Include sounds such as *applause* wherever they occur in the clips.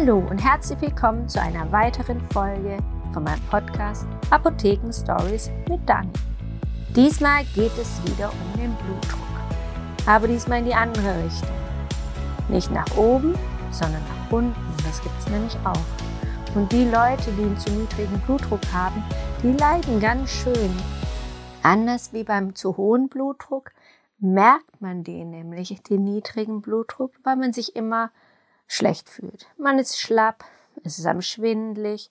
Hallo und herzlich willkommen zu einer weiteren Folge von meinem Podcast Apotheken Stories mit Dani. Diesmal geht es wieder um den Blutdruck, aber diesmal in die andere Richtung. Nicht nach oben, sondern nach unten. Das gibt es nämlich auch. Und die Leute, die einen zu niedrigen Blutdruck haben, die leiden ganz schön. Anders wie beim zu hohen Blutdruck merkt man den nämlich, den niedrigen Blutdruck, weil man sich immer schlecht fühlt. Man ist schlapp, es ist am schwindlig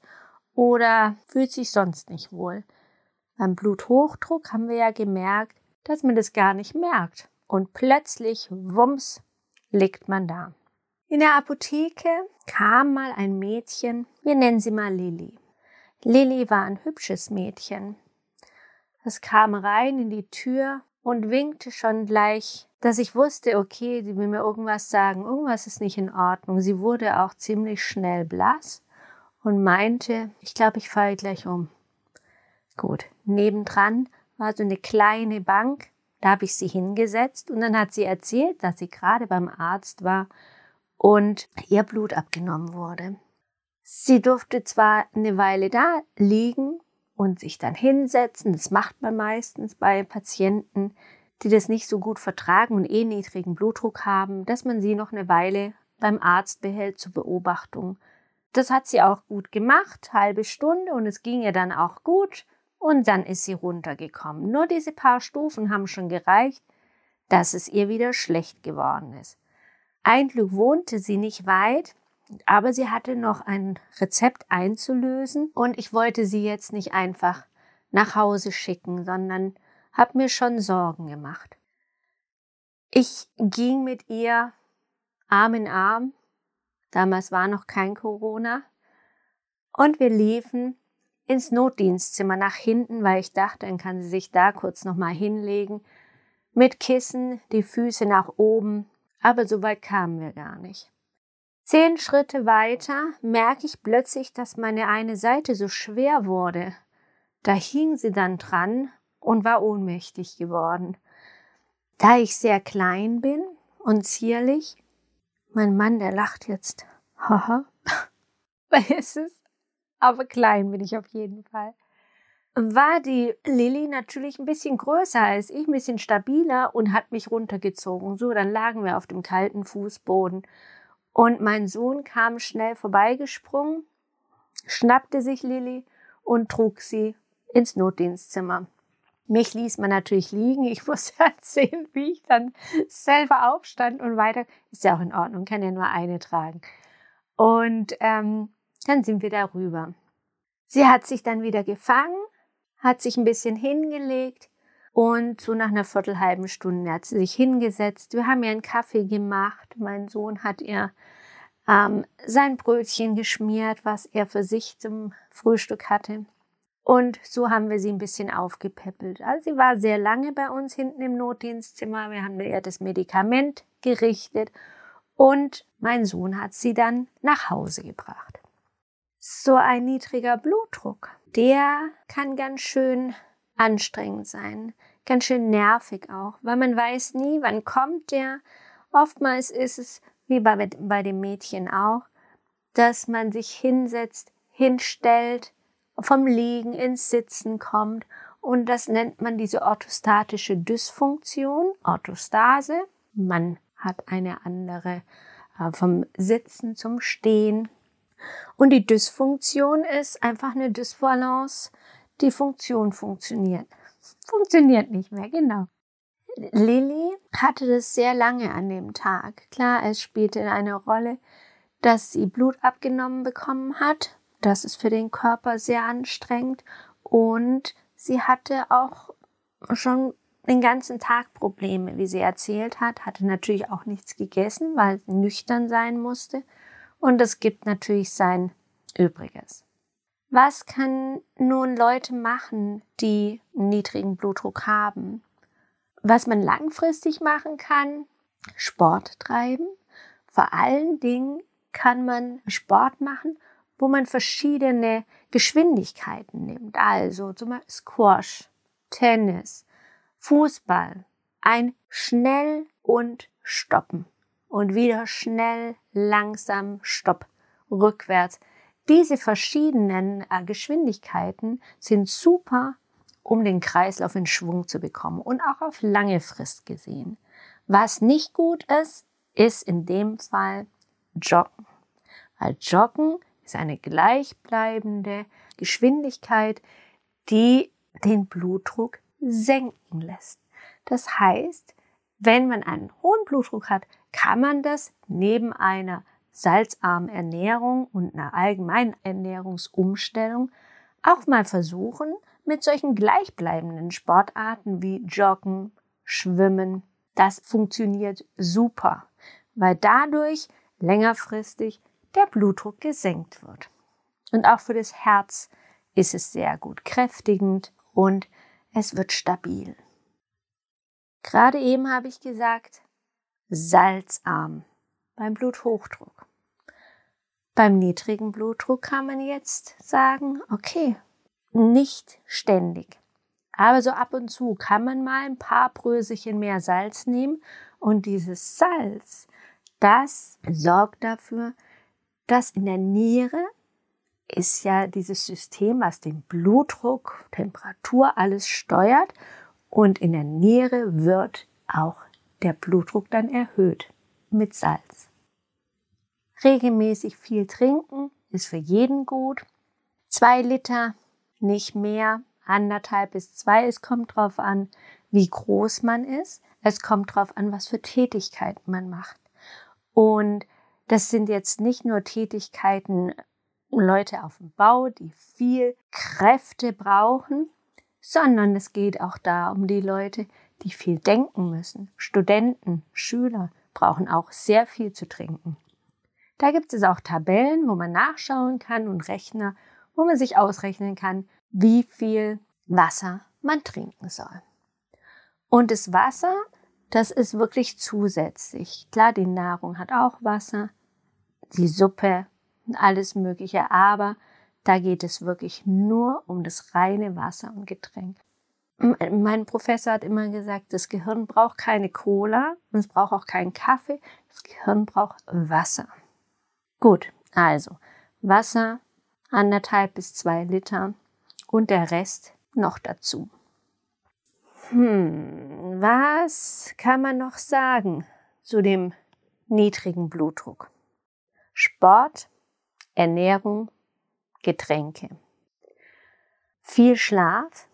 oder fühlt sich sonst nicht wohl. Beim Bluthochdruck haben wir ja gemerkt, dass man das gar nicht merkt. Und plötzlich, wumms, liegt man da. In der Apotheke kam mal ein Mädchen, wir nennen sie mal Lilly. Lilly war ein hübsches Mädchen. Es kam rein in die Tür und winkte schon gleich, dass ich wusste, okay, sie will mir irgendwas sagen, irgendwas ist nicht in Ordnung. Sie wurde auch ziemlich schnell blass und meinte, ich glaube, ich falle gleich um. Gut, nebendran war so eine kleine Bank, da habe ich sie hingesetzt und dann hat sie erzählt, dass sie gerade beim Arzt war und ihr Blut abgenommen wurde. Sie durfte zwar eine Weile da liegen, und sich dann hinsetzen. Das macht man meistens bei Patienten, die das nicht so gut vertragen und eh niedrigen Blutdruck haben, dass man sie noch eine Weile beim Arzt behält zur Beobachtung. Das hat sie auch gut gemacht, halbe Stunde und es ging ihr dann auch gut und dann ist sie runtergekommen. Nur diese paar Stufen haben schon gereicht, dass es ihr wieder schlecht geworden ist. Ein Glück wohnte sie nicht weit, aber sie hatte noch ein Rezept einzulösen und ich wollte sie jetzt nicht einfach nach Hause schicken, sondern habe mir schon Sorgen gemacht. Ich ging mit ihr Arm in Arm, damals war noch kein Corona, und wir liefen ins Notdienstzimmer nach hinten, weil ich dachte, dann kann sie sich da kurz nochmal hinlegen, mit Kissen, die Füße nach oben, aber so weit kamen wir gar nicht. Zehn Schritte weiter merke ich plötzlich, dass meine eine Seite so schwer wurde. Da hing sie dann dran und war ohnmächtig geworden. Da ich sehr klein bin und zierlich, mein Mann, der lacht jetzt, haha, *laughs* weil es ist, aber klein bin ich auf jeden Fall. War die Lilly natürlich ein bisschen größer als ich, ein bisschen stabiler und hat mich runtergezogen. So, dann lagen wir auf dem kalten Fußboden und mein Sohn kam schnell vorbeigesprungen, schnappte sich Lilly und trug sie ins Notdienstzimmer. Mich ließ man natürlich liegen. Ich *laughs* musste erzählen, wie ich dann selber aufstand und weiter. Ist ja auch in Ordnung, kann ja nur eine tragen. Und ähm, dann sind wir darüber. Sie hat sich dann wieder gefangen, hat sich ein bisschen hingelegt und so nach einer viertelhalben Stunde hat sie sich hingesetzt. Wir haben ihr einen Kaffee gemacht. Mein Sohn hat ihr ähm, sein Brötchen geschmiert, was er für sich zum Frühstück hatte. Und so haben wir sie ein bisschen aufgepäppelt. Also sie war sehr lange bei uns hinten im Notdienstzimmer. Wir haben ihr das Medikament gerichtet und mein Sohn hat sie dann nach Hause gebracht. So ein niedriger Blutdruck, der kann ganz schön anstrengend sein, ganz schön nervig auch, weil man weiß nie, wann kommt der. Oftmals ist es wie bei, bei dem Mädchen auch, dass man sich hinsetzt, hinstellt, vom Liegen ins Sitzen kommt und das nennt man diese orthostatische Dysfunktion, Orthostase. Man hat eine andere äh, vom Sitzen zum Stehen. Und die Dysfunktion ist einfach eine Dysbalance. Die Funktion funktioniert. Funktioniert nicht mehr, genau. Lilly hatte das sehr lange an dem Tag. Klar, es spielte eine Rolle, dass sie Blut abgenommen bekommen hat. Das ist für den Körper sehr anstrengend. Und sie hatte auch schon den ganzen Tag Probleme, wie sie erzählt hat. Hatte natürlich auch nichts gegessen, weil sie nüchtern sein musste. Und es gibt natürlich sein Übriges. Was kann nun Leute machen, die niedrigen Blutdruck haben? Was man langfristig machen kann, Sport treiben. Vor allen Dingen kann man Sport machen, wo man verschiedene Geschwindigkeiten nimmt. Also zum Beispiel Squash, Tennis, Fußball. Ein schnell und stoppen. Und wieder schnell, langsam, stopp. rückwärts. Diese verschiedenen äh, Geschwindigkeiten sind super, um den Kreislauf in Schwung zu bekommen und auch auf lange Frist gesehen. Was nicht gut ist, ist in dem Fall Joggen. Weil Joggen ist eine gleichbleibende Geschwindigkeit, die den Blutdruck senken lässt. Das heißt, wenn man einen hohen Blutdruck hat, kann man das neben einer salzarmen Ernährung und einer allgemeinen Ernährungsumstellung auch mal versuchen, mit solchen gleichbleibenden Sportarten wie Joggen, Schwimmen. Das funktioniert super, weil dadurch längerfristig der Blutdruck gesenkt wird. Und auch für das Herz ist es sehr gut kräftigend und es wird stabil. Gerade eben habe ich gesagt, salzarm beim Bluthochdruck. Beim niedrigen Blutdruck kann man jetzt sagen, okay, nicht ständig. Aber so ab und zu kann man mal ein paar Bröselchen mehr Salz nehmen und dieses Salz, das sorgt dafür, dass in der Niere ist ja dieses System, was den Blutdruck, Temperatur, alles steuert und in der Niere wird auch der Blutdruck dann erhöht mit Salz. Regelmäßig viel trinken ist für jeden gut. Zwei Liter, nicht mehr, anderthalb bis zwei. Es kommt drauf an, wie groß man ist. Es kommt drauf an, was für Tätigkeiten man macht. Und das sind jetzt nicht nur Tätigkeiten Leute auf dem Bau, die viel Kräfte brauchen, sondern es geht auch da um die Leute, die viel denken müssen. Studenten, Schüler brauchen auch sehr viel zu trinken. Da gibt es auch Tabellen, wo man nachschauen kann und Rechner, wo man sich ausrechnen kann, wie viel Wasser man trinken soll. Und das Wasser, das ist wirklich zusätzlich. Klar, die Nahrung hat auch Wasser, die Suppe und alles Mögliche, aber da geht es wirklich nur um das reine Wasser und Getränk. Mein Professor hat immer gesagt, das Gehirn braucht keine Cola und es braucht auch keinen Kaffee. Das Gehirn braucht Wasser. Gut, also Wasser, anderthalb bis zwei Liter und der Rest noch dazu. Hm, was kann man noch sagen zu dem niedrigen Blutdruck? Sport, Ernährung Getränke. Viel Schlaf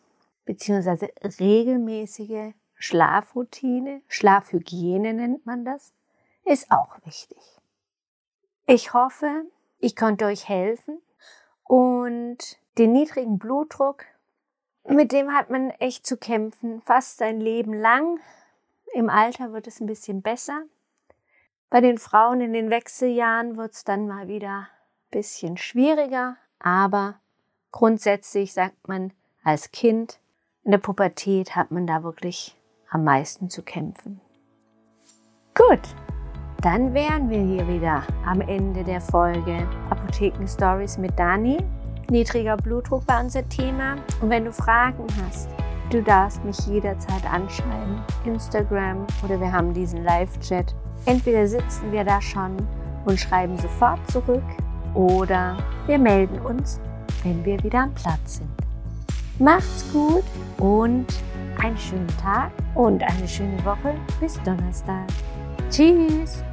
bzw. regelmäßige Schlafroutine, Schlafhygiene nennt man das, ist auch wichtig. Ich hoffe, ich konnte euch helfen und den niedrigen Blutdruck, mit dem hat man echt zu kämpfen, fast sein Leben lang. Im Alter wird es ein bisschen besser. Bei den Frauen in den Wechseljahren wird es dann mal wieder ein bisschen schwieriger, aber grundsätzlich sagt man, als Kind in der Pubertät hat man da wirklich am meisten zu kämpfen. Gut, dann wären wir hier wieder am Ende der Folge Apotheken Stories mit Dani. Niedriger Blutdruck war unser Thema. Und wenn du Fragen hast, du darfst mich jederzeit anschreiben. Instagram oder wir haben diesen Live-Chat. Entweder sitzen wir da schon und schreiben sofort zurück oder wir melden uns, wenn wir wieder am Platz sind. Macht's gut und einen schönen Tag und eine schöne Woche bis Donnerstag. Tschüss!